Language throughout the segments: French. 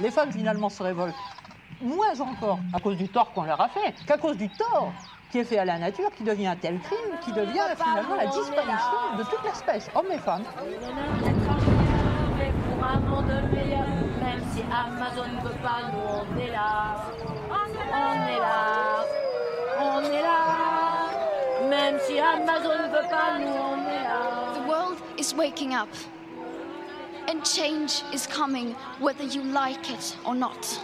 Les femmes finalement se révoltent moins encore à cause du tort qu'on leur a fait qu'à cause du tort qui est fait à la nature, qui devient un tel crime, qui devient finalement la disparition de toute l'espèce, hommes et femmes. Pour un monde meilleur, même si Amazon ne veut pas, nous on est là. On est là. On est là. Même si Amazon ne veut pas, nous on est là. The world is waking up. And change is coming whether you like it or not.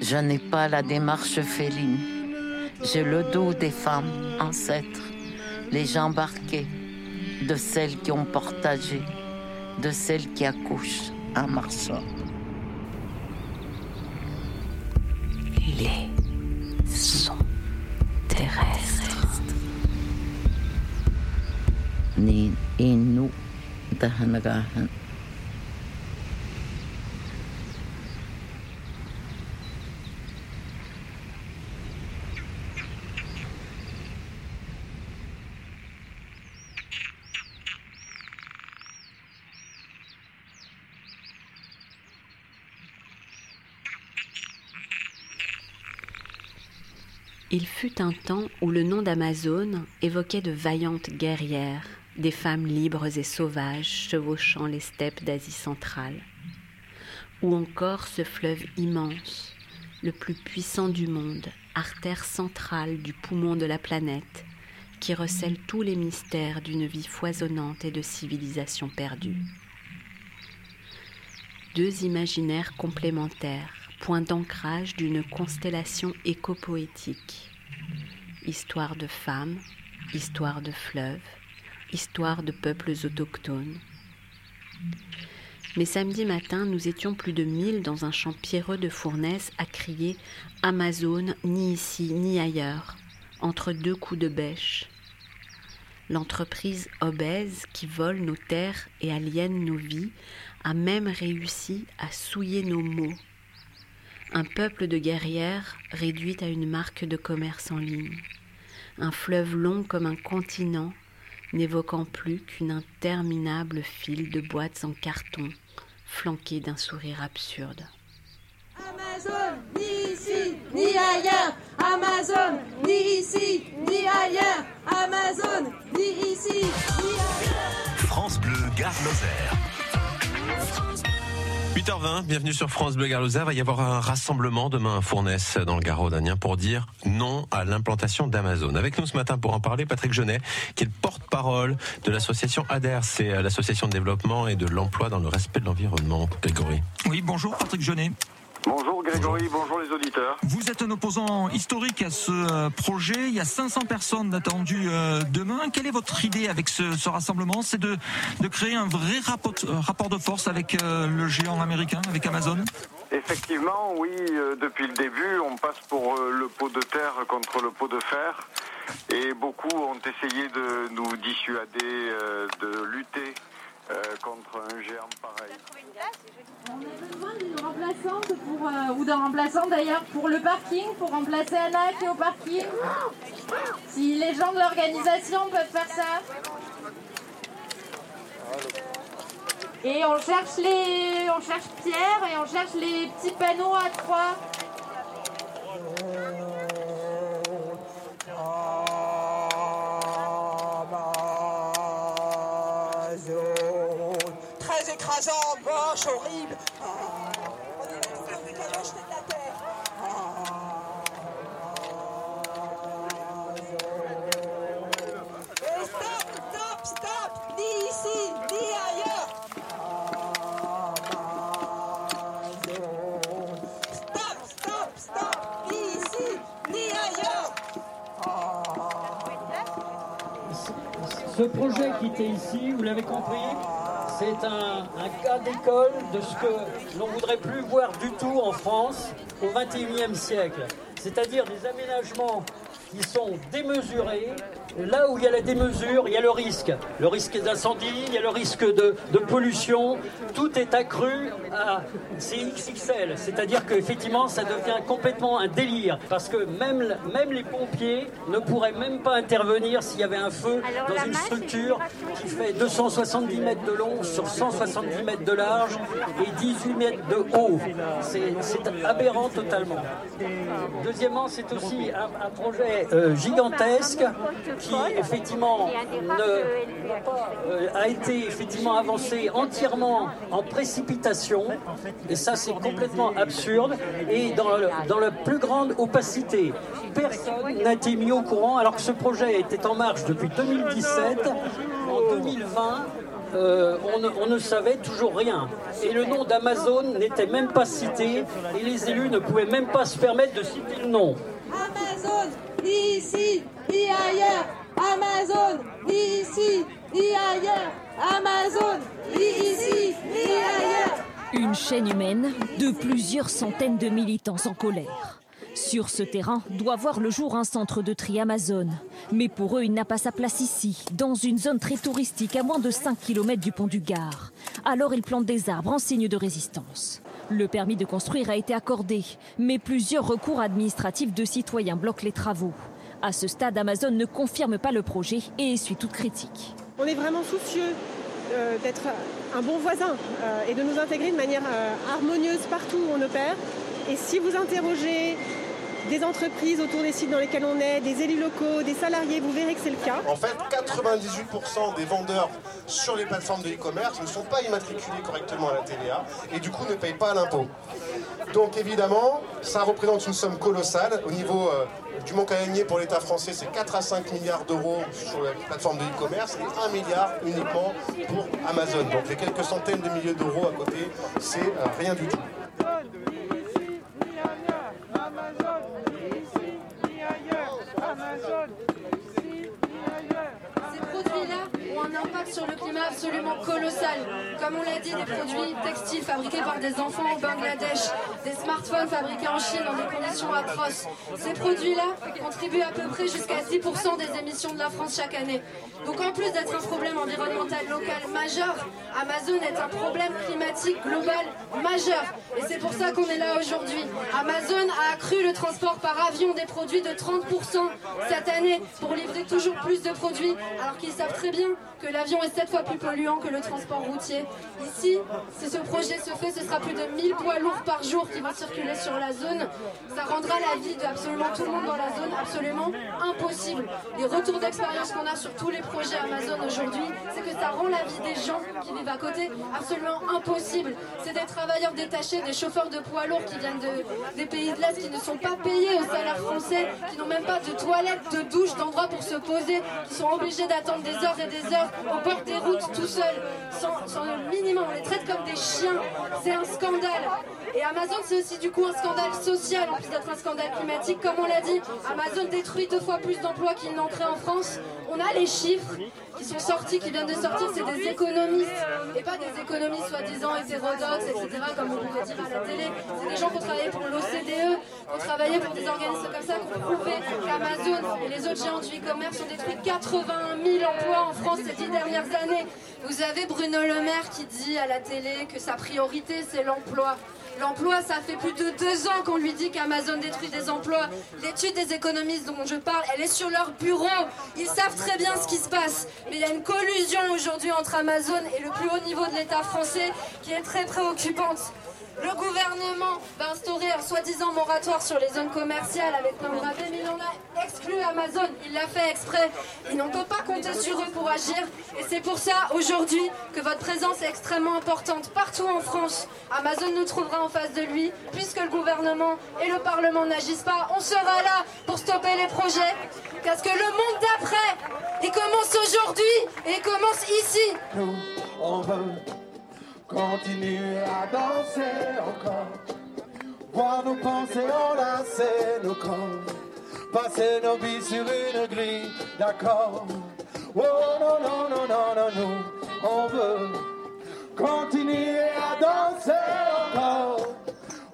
Je n'ai pas la démarche féline. J'ai le dos des femmes ancêtres, les jambes arquées, de celles qui ont partagé, de celles qui accouchent en marchant. Les sons terrestres. Ni Il fut un temps où le nom d'Amazone évoquait de vaillantes guerrières, des femmes libres et sauvages chevauchant les steppes d'Asie centrale. Ou encore ce fleuve immense, le plus puissant du monde, artère centrale du poumon de la planète, qui recèle tous les mystères d'une vie foisonnante et de civilisation perdue. Deux imaginaires complémentaires point d'ancrage d'une constellation éco-poétique. Histoire de femmes, histoire de fleuves, histoire de peuples autochtones. Mais samedi matin, nous étions plus de mille dans un champ pierreux de Fournaise à crier Amazon, ni ici, ni ailleurs, entre deux coups de bêche. L'entreprise obèse qui vole nos terres et aliène nos vies a même réussi à souiller nos mots un peuple de guerrières réduit à une marque de commerce en ligne, un fleuve long comme un continent, n'évoquant plus qu'une interminable file de boîtes en carton, flanquée d'un sourire absurde. Amazon, ni ici, ni ailleurs. Amazon, ni ici, ni ailleurs. Amazon, ni ici, ni ailleurs. France Bleu, Gare Lozère. 8h20, bienvenue sur France Bleu Garloser. Il va y avoir un rassemblement demain à Fournaise dans le Garo d'Anien pour dire non à l'implantation d'Amazon. Avec nous ce matin pour en parler, Patrick Genet, qui est le porte-parole de l'association ADER, c'est l'association de développement et de l'emploi dans le respect de l'environnement. Grégory. Oui, bonjour Patrick Genet. Bonjour Grégory, bonjour. les auditeurs. Vous êtes un opposant historique à ce euh, projet. Il y a 500 personnes attendues euh, demain. Quelle est votre idée avec ce, rassemblement? C'est de, de créer un vrai rapport, euh, rapport de force avec le géant américain, avec Amazon? Effectivement, oui. Depuis le début, on passe pour le pot de terre contre le pot de fer. Et beaucoup ont essayé de nous dissuader de lutter contre un géant pareil. On a besoin d'une pour, euh, ou d'un remplaçant d'ailleurs pour le parking, pour remplacer Anna qui est au parking. Si les gens de l'organisation peuvent faire ça. Et on cherche les, on cherche Pierre et on cherche les petits panneaux à trois. Ce projet qui était ici, vous l'avez compris, c'est un, cas d'école de ce que l'on voudrait plus voir du tout en France au XXIe siècle. C'est-à-dire des aménagements qui sont démesurés là où il y a la démesure, il y a le risque. Le risque d'incendie, il y a le risque de, de pollution. Tout est accru à CXXL. C'est-à-dire qu'effectivement, ça devient complètement un délire. Parce que même, même les pompiers ne pourraient même pas intervenir s'il y avait un feu dans une structure qui fait 270 mètres de long sur 170 mètres de large et 18 mètres de haut. C'est aberrant totalement. Deuxièmement, c'est aussi un, un projet euh, gigantesque qui effectivement euh, a été effectivement avancé entièrement en précipitation. Et ça, c'est complètement absurde et dans, dans la plus grande opacité. Personne n'a été mis au courant alors que ce projet était en marche depuis 2017. En 2020, euh, on, ne, savait toujours rien. Et le nom d'Amazon n'était même pas cité et les élus ne pouvaient même pas se permettre de citer le nom. Amazon, ici, ni ailleurs. Amazon, ici, ni ailleurs. Amazon, ici, ni ailleurs. Une chaîne humaine de plusieurs centaines de militants en colère. Sur ce terrain doit voir le jour un centre de tri Amazon. Mais pour eux, il n'a pas sa place ici, dans une zone très touristique à moins de 5 km du pont du Gard. Alors ils plantent des arbres en signe de résistance. Le permis de construire a été accordé, mais plusieurs recours administratifs de citoyens bloquent les travaux. À ce stade, Amazon ne confirme pas le projet et essuie toute critique. On est vraiment soucieux euh, d'être un bon voisin euh, et de nous intégrer de manière euh, harmonieuse partout où on opère. Et si vous interrogez des entreprises autour des sites dans lesquels on est, des élus locaux, des salariés, vous verrez que c'est le cas. En fait, 98% des vendeurs sur les plateformes de e-commerce ne sont pas immatriculés correctement à la TVA et du coup ne payent pas l'impôt. Donc évidemment, ça représente une somme colossale au niveau euh, du manque à gagner pour l'État français, c'est 4 à 5 milliards d'euros sur les plateformes de e-commerce et 1 milliard uniquement pour Amazon. Donc les quelques centaines de milliers d'euros à côté, c'est euh, rien du tout. Impact sur le climat absolument colossal. Comme on l'a dit, des produits textiles fabriqués par des enfants au Bangladesh, des smartphones fabriqués en Chine dans des conditions atroces. Ces produits-là contribuent à peu près jusqu'à 10% des émissions de la France chaque année. Donc en plus d'être un problème environnemental local majeur, Amazon est un problème climatique global majeur. Et c'est pour ça qu'on est là aujourd'hui. Amazon a accru le transport par avion des produits de 30% cette année pour livrer toujours plus de produits, alors qu'ils savent très bien l'avion est 7 fois plus polluant que le transport routier. Ici, si ce projet se fait, ce sera plus de 1000 poids lourds par jour qui vont circuler sur la zone. Ça rendra la vie de absolument tout le monde dans la zone absolument impossible. Les retours d'expérience qu'on a sur tous les projets Amazon aujourd'hui, c'est que ça rend la vie des gens qui vivent à côté absolument impossible. C'est des travailleurs détachés, des chauffeurs de poids lourds qui viennent de, des pays de l'Est, qui ne sont pas payés au salaire français, qui n'ont même pas de toilettes, de douches, d'endroits pour se poser, qui sont obligés d'attendre des heures et des heures au bord des routes tout seuls, sans, sans le minimum. On les traite comme des chiens. C'est un scandale. Et Amazon, c'est aussi du coup un scandale social, en plus d'être un scandale climatique. Comme on l'a dit, Amazon détruit deux fois plus d'emplois qu'il n'en crée en France. On a les chiffres qui sont sortis, qui viennent de sortir, c'est des économistes, et pas des économistes soi-disant hétérodoxes, etc., comme on pourrait dire à la télé. C'est des gens qui ont travaillé pour l'OCDE, qui ont travaillé pour des organismes comme ça, qui ont qu'Amazon et les autres géants du e-commerce ont détruit 80 000 emplois en France ces dix dernières années. Vous avez Bruno Le Maire qui dit à la télé que sa priorité, c'est l'emploi. L'emploi, ça fait plus de deux ans qu'on lui dit qu'Amazon détruit des emplois. L'étude des économistes dont je parle, elle est sur leur bureau. Ils savent très bien ce qui se passe. Mais il y a une collusion aujourd'hui entre Amazon et le plus haut niveau de l'État français qui est très préoccupante. Le gouvernement va instaurer un soi-disant moratoire sur les zones commerciales avec plein de rabais, mais il en a exclu Amazon. Il l'a fait exprès. Et on ne peut pas compter sur eux pour agir. Et c'est pour ça, aujourd'hui, que votre présence est extrêmement importante partout en France. Amazon nous trouvera en face de lui, puisque le gouvernement et le Parlement n'agissent pas. On sera là pour stopper les projets. Parce que le monde d'après, il commence aujourd'hui et il commence ici. Continuer à danser encore, voir nos pensées enlacer nos corps, passer nos vies sur une grille d'accord. Oh non, non, non, non, non, nous, on veut continuer à danser encore,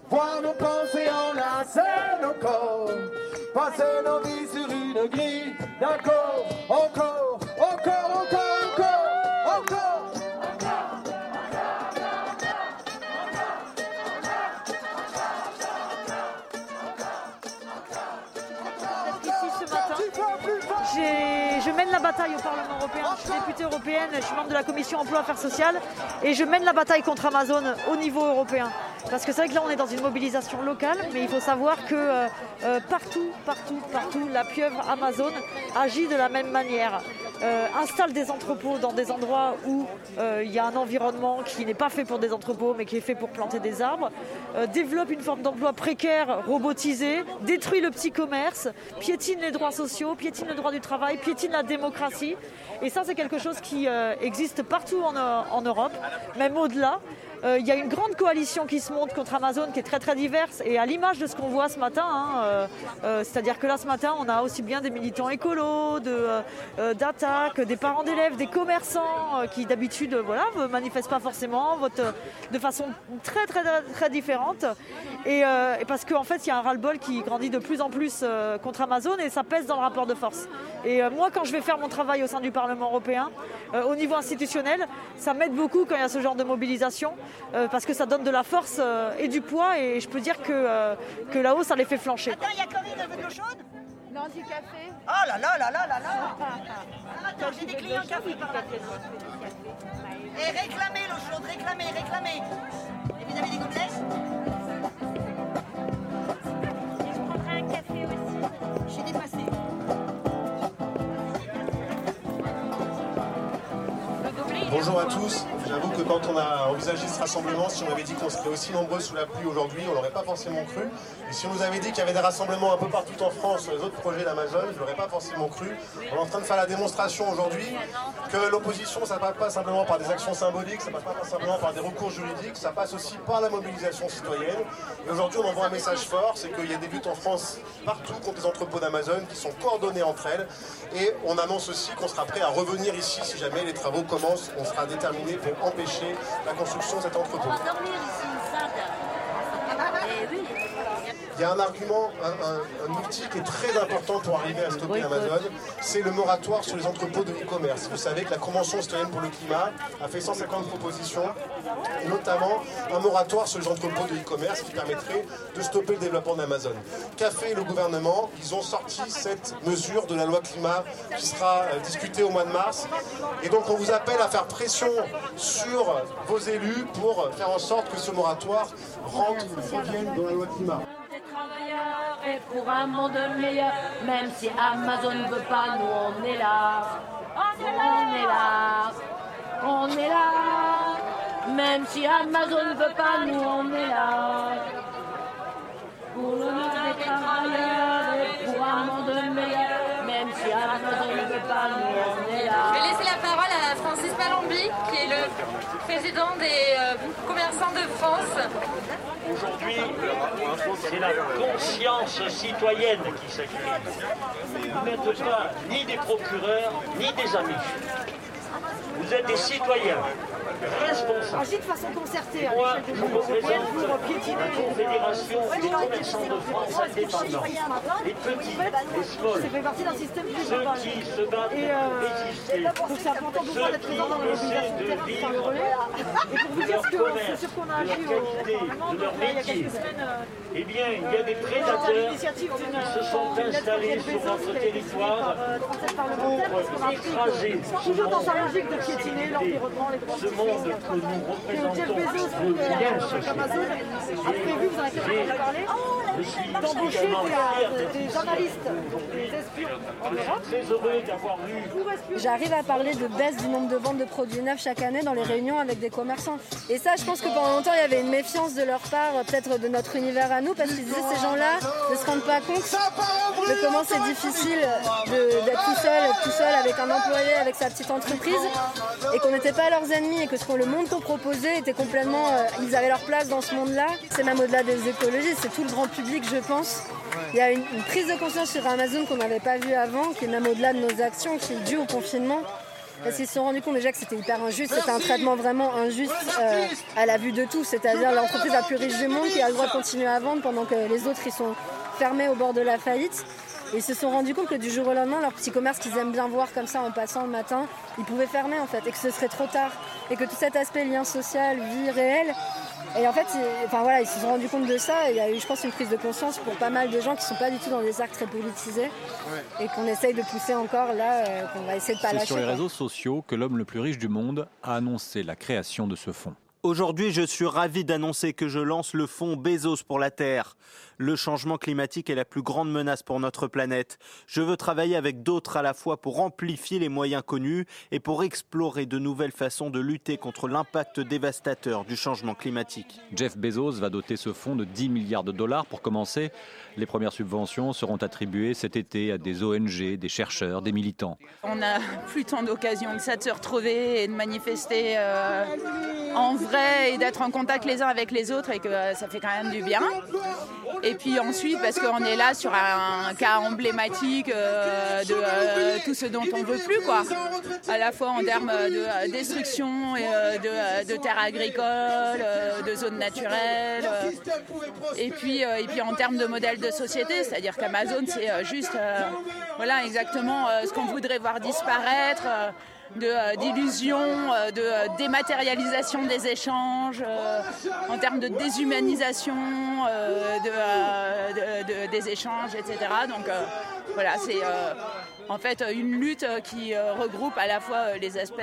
voir nos pensées enlacer nos corps, passer nos vies sur une grille d'accord. Bataille au Parlement européen. Je suis députée européenne, je suis membre de la commission emploi affaires sociales et je mène la bataille contre Amazon au niveau européen. Parce que c'est vrai que là, on est dans une mobilisation locale, mais il faut savoir que euh, euh, partout, partout, partout, la pieuvre Amazon agit de la même manière. Euh, installe des entrepôts dans des endroits où euh, il y a un environnement qui n'est pas fait pour des entrepôts, mais qui est fait pour planter des arbres, euh, développe une forme d'emploi précaire, robotisé, détruit le petit commerce, piétine les droits sociaux, piétine le droit du travail, piétine la démocratie. Et ça, c'est quelque chose qui existe partout en Europe, même au-delà. Euh, Il y a une grande coalition qui se monte contre Amazon qui est très très diverse et à l'image de ce qu'on voit ce matin, hein, euh, euh, c'est-à-dire que là ce matin on a aussi bien des militants écolos, euh, euh, d'attaques, des parents d'élèves, des commerçants euh, qui d'habitude euh, voilà, ne manifestent pas forcément, votent euh, de façon très très, très différente et, euh, et parce qu'en fait il y a un ras-le-bol qui grandit de plus en plus euh, contre Amazon et ça pèse dans le rapport de force. Et euh, moi quand je vais faire mon travail au sein du Parlement européen, euh, au niveau institutionnel, ça m'aide beaucoup quand il y a ce genre de mobilisation euh, parce que ça donne de la force euh, et du poids et je peux dire que, euh, que là-haut ça les fait flancher. Attends, il y a Corinne, elle veut de l'eau chaude? Non, du café. Oh là là là là là là Attends, j'ai des clients café par là. Et réclamez l'eau chaude, réclamez, réclamez. Et vous avez des gobelets? Bonjour à tous. J'avoue que quand on a envisagé ce rassemblement, si on avait dit qu'on serait aussi nombreux sous la pluie aujourd'hui, on l'aurait pas forcément cru. Et si on nous avait dit qu'il y avait des rassemblements un peu partout en France sur les autres projets d'Amazon, je l'aurais pas forcément cru. On est en train de faire la démonstration aujourd'hui que l'opposition, ça passe pas simplement par des actions symboliques, ça passe pas simplement par des recours juridiques, ça passe aussi par la mobilisation citoyenne. Et aujourd'hui, on envoie un message fort, c'est qu'il y a des luttes en France partout contre les entrepôts d'Amazon qui sont coordonnées entre elles. Et on annonce aussi qu'on sera prêt à revenir ici si jamais les travaux commencent. On sera déterminé pour empêcher la construction de cet entrepôt. Il y a un argument, un, un- un outil qui est très important pour arriver à stopper Amazon, c'est le moratoire sur les entrepôts de e-commerce. Vous savez que la Convention citoyenne pour le climat a fait 150 propositions, et notamment un moratoire sur les entrepôts de e-commerce qui permettrait de stopper le développement d'Amazon. Qu'a fait le gouvernement? Ils ont sorti cette mesure de la loi climat qui sera euh, discutée au mois de mars. Et donc on vous appelle à faire pression sur vos élus pour faire en sorte que ce moratoire rentre, revienne dans la loi climat. Et pour un monde meilleur, même si Amazon ne veut pas, nous on est là. On est là. On est là. Même si Amazon ne veut pas, nous on est là. Pour le monde des travailleurs et pour un monde meilleur, même si Amazon ne veut pas, nous on est là. Je vais laisser la parole à Francis Palombi, qui est le président des euh, commerçants de France. Aujourd'hui, c'est la conscience citoyenne qui s'exprime. Vous n'êtes pas ni des procureurs, ni des amis. Vous êtes des citoyens responsables. Agit de façon concertée. à Moi, l'échelle de l'Union européenne pour piétiner les- des commerçants de France indépendants. Les petits, les small, Ça fait partie d'un système plus ceux global. qui se battent pour euh, résister, Donc c'est important pour moi ceux qui présent dans la essaient de vivre relais. Et pour vous de dire ce que commerce, c'est sûr qu'on a de agi au qualité, Parlement, de leur donc, là, il y a métier. quelques semaines, euh, Eh bien, il y a des à prédateurs qui se sont installés de sur notre territoire par, euh, 37 parlementaires, parce qu'on a pour écraser ce toujours dans sa logique de de piétiner l'environnement, les droits ce monde que nous que Jeff représentons, Bezos, euh. Amazon, a prévu, vous en avez parlé, euh, J'arrive à parler de baisse du nombre de ventes de produits neufs chaque année dans les réunions avec des commerçants. Et ça, je pense que pendant longtemps, il y avait une méfiance de leur part, peut-être de notre univers à nous, parce qu'ils disaient ces gens-là ne se rendent pas compte de comment c'est difficile d'être tout seul, tout seul avec un employé, avec sa petite entreprise, et qu'on n'était pas leurs ennemis, et que ce qu'on le monde qu'on proposait était complètement, euh, ils avaient leur place dans ce monde-là. C'est même au-delà des écologistes, c'est tout le grand public, je pense. Il y a une, prise de conscience sur Amazon qu'on n'avait pas vue avant, qui est même au-delà de nos actions, qui est due au confinement. Parce qu'ils se sont rendus compte déjà que c'était hyper injuste, c'était un traitement vraiment injuste euh, à la vue de tous, c'est-à-dire l'entreprise la plus riche du monde qui a le droit de continuer à vendre pendant que les autres ils sont fermés au bord de la faillite. Ils se sont rendus compte que du jour au lendemain, leur petit commerce qu'ils aiment bien voir comme ça en passant le matin, ils pouvaient fermer en fait, et que ce serait trop tard. Et que tout cet aspect lien social, vie réelle, et en fait, ils, enfin, voilà, ils se sont rendus compte de ça. Et il y a eu, je pense, une prise de conscience pour pas mal de gens qui sont pas du tout dans des cercles très politisés et qu'on essaye de pousser encore là, euh, qu'on va essayer de pas C'est lâcher. sur les quoi. réseaux sociaux que l'homme le plus riche du monde a annoncé la création de ce fonds. Aujourd'hui, je suis ravi d'annoncer que je lance le fonds Bezos pour la Terre. Le changement climatique est la plus grande menace pour notre planète. Je veux travailler avec d'autres à la fois pour amplifier les moyens connus et pour explorer de nouvelles façons de lutter contre l'impact dévastateur du changement climatique. Jeff Bezos va doter ce fonds de 10 milliards de dollars pour commencer. Les premières subventions seront attribuées cet été à des ONG, des chercheurs, des militants. On n'a plus tant d'occasions que ça de se retrouver et de manifester euh, en vrai et d'être en contact les uns avec les autres et que euh, ça fait quand même du bien. Et puis ensuite, parce qu'on est là sur un cas emblématique euh, de euh, tout ce dont on veut plus, quoi. À la fois en termes de destruction de, de terres agricoles, de zones naturelles, et puis et puis en termes de modèle de société, c'est-à-dire qu'Amazon c'est juste, voilà, exactement ce qu'on voudrait voir disparaître. Euh, de, euh, d'illusion, euh, de euh, dématérialisation des échanges, en termes de déshumanisation de, de- de- des échanges, etc. Donc voilà, c'est en fait une lutte qui regroupe à la fois les aspects,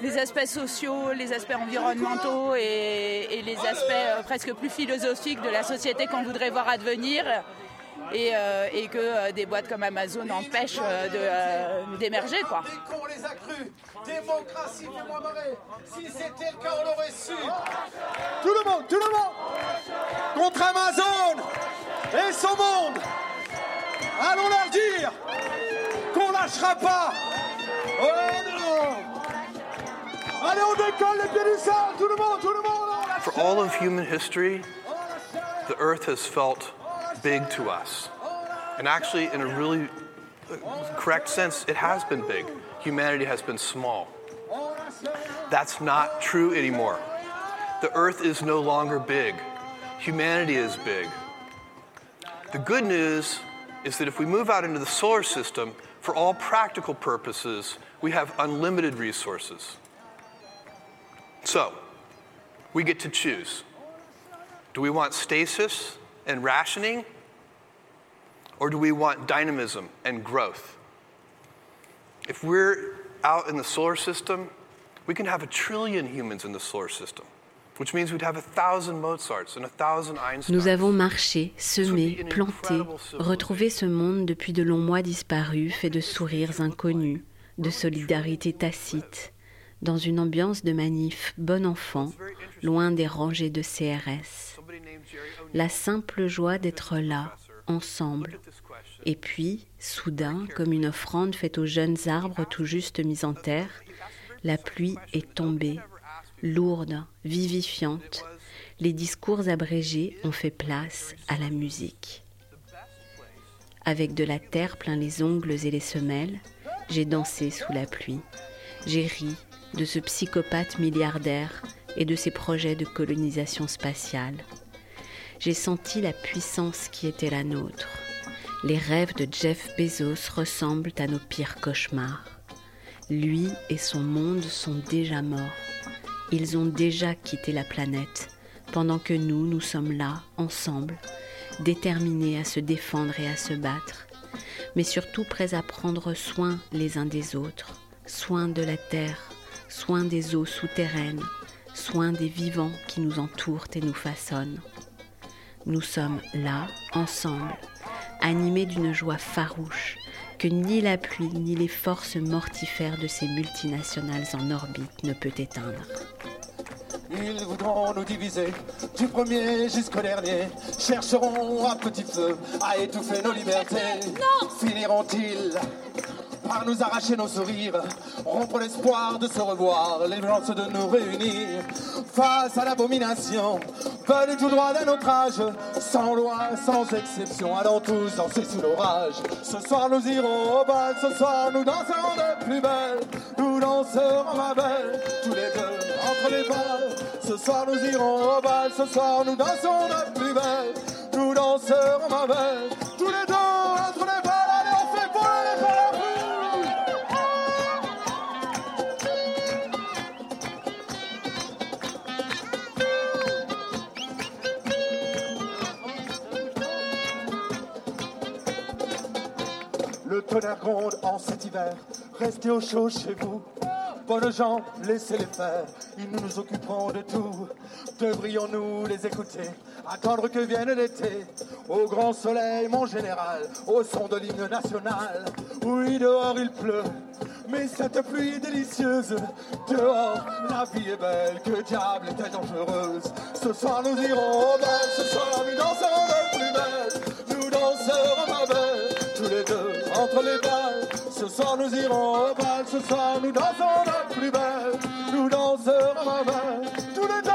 les aspects sociaux, les aspects environnementaux et, les aspects presque plus philosophiques de la société qu'on voudrait voir advenir. Et, euh, et que euh, des boîtes comme Amazon empêchent euh, de, euh, d'émerger. Quoi. On les a crus. Démocratie, fais-moi marrer. Si c'était le cas, on l'aurait su. Tout le monde, tout le monde. Contre Amazon et son monde. Allons leur dire qu'on lâchera pas. Oh non. Allez, on décolle les pieds du sol. Tout le monde, tout le monde. For all of human history, the earth has felt big to us. And actually, in a really uh, correct sense, it has been big. Humanity has been small. That's not true anymore. The earth is no longer big. Humanity is big. The good news is that if we move out into the solar system, for all practical purposes, we have unlimited resources. So, we get to choose. Do we want stasis and rationing? Or do we want dynamism and growth? If we're out in the solar system, we can have a trillion humans in the solar system, which means we'd have a thousand Mozarts and a thousand Einsteins. Nous avons marché, semé, planté, retrouvé ce monde depuis de longs mois disparu, fait de sourires inconnus, de solidarité tacite, dans une ambiance de manif bon enfant, loin des rangées de CRS. La simple joie d'être là, ensemble. Et puis, soudain, comme une offrande faite aux jeunes arbres tout juste mis en terre, la pluie est tombée, lourde, vivifiante. Les discours abrégés ont fait place à la musique. Avec de la terre plein les ongles et les semelles, j'ai dansé sous la pluie. J'ai ri de ce psychopathe milliardaire et de ses projets de colonisation spatiale. J'ai senti la puissance qui était la nôtre. Les rêves de Jeff Bezos ressemblent à nos pires cauchemars. Lui et son monde sont déjà morts. Ils ont déjà quitté la planète, pendant que nous, nous sommes là, ensemble, déterminés à se défendre et à se battre, mais surtout prêts à prendre soin les uns des autres, soin de la terre, soin des eaux souterraines, soin des vivants qui nous entourent et nous façonnent. Nous sommes là, ensemble, animés d'une joie farouche que ni la pluie ni les forces mortifères de ces multinationales en orbite ne peut éteindre. Ils voudront nous diviser, du premier jusqu'au dernier. Chercheront à petit feu à étouffer nos libertés. Non Finiront-ils par nous arracher nos sourires, rompre l'espoir de se revoir, l'évidence de nous réunir. Face à l'abomination, venue tout droit d'un autre âge, sans loi, sans exception, allons tous danser sous l'orage. Ce soir nous irons au bal, ce soir nous danserons de plus belle, nous danserons ma belle, tous les deux entre les balles. Ce soir nous irons au bal, ce soir nous danserons de plus belle, nous danserons ma belle, tous les deux Le tonnerre gronde en cet hiver. Restez au chaud chez vous. Bonnes gens, laissez-les faire. Ils nous occuperont de tout. Devrions-nous les écouter Attendre que vienne l'été. Au grand soleil, mon général. Au son de l'hymne national. Oui, dehors il pleut. Mais cette pluie est délicieuse. Dehors, la vie est belle. Que diable est-elle dangereuse Ce soir, nous irons au bal. Ce soir, nous danserons de plus belle. Ce soir, nous irons au bal. Ce soir, nous danserons de plus belle. Nous danserons, ma belle. Tous les deux,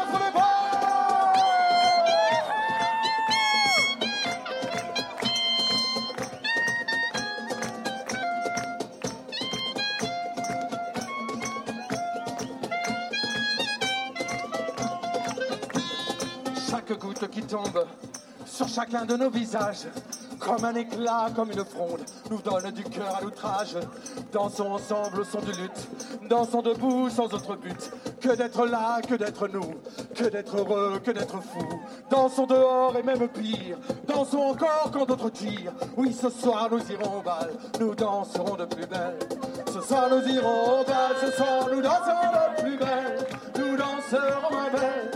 entre les balles. Chaque goutte qui tombe sur chacun de nos visages, comme un éclat, comme une fronde, nous donne du cœur à l'outrage. Dansons ensemble au son de lutte, dansons debout sans autre but que d'être là, que d'être nous, que d'être heureux, que d'être fou. Dansons dehors et même pire, dansons encore quand d'autres tirent. Oui, ce soir nous irons au bal, nous danserons de plus belle. Ce soir nous irons au bal, ce soir nous danserons de plus belle. Nous danserons ma belle,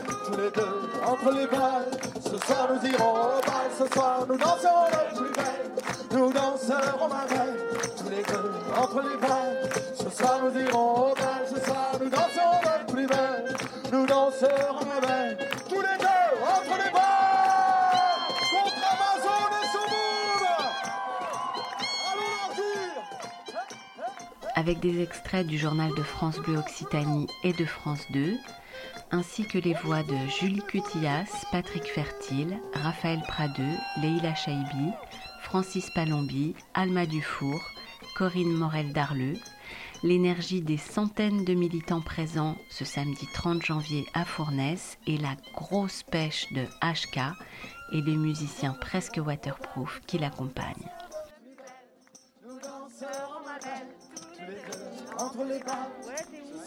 entre les balles. Ce soir nous irons au bal, ce soir nous danserons de plus belle. Nous danserons belle, tous les deux entre les balles. Ce soir nous irons au bal, ce soir nous danserons de plus belle. Nous danserons belle, tous les deux entre les balles. Contre Amazon et son. Allons avec des extraits du journal de France Bleu Occitanie et de France 2, ainsi que les voix de Julie Cutillas, Patrick Fertile, Raphaël Pradeux, Leïla Chaibi, Francis Palombi, Alma Dufour, Corinne Morel-Darleux, l'énergie des centaines de militants présents ce samedi 30 janvier à Fournaise et la grosse pêche de HK et les musiciens presque waterproof qui l'accompagnent.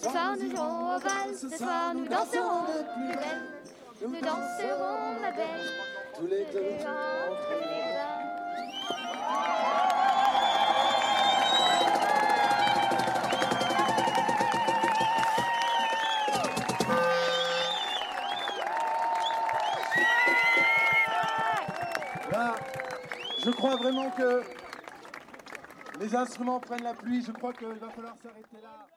Ce soir nous irons au bal, ce soir nous danserons belle. Nous danserons ma belle, tous les deux. Là, je crois vraiment que les instruments prennent la pluie. Je crois qu'il va falloir s'arrêter là.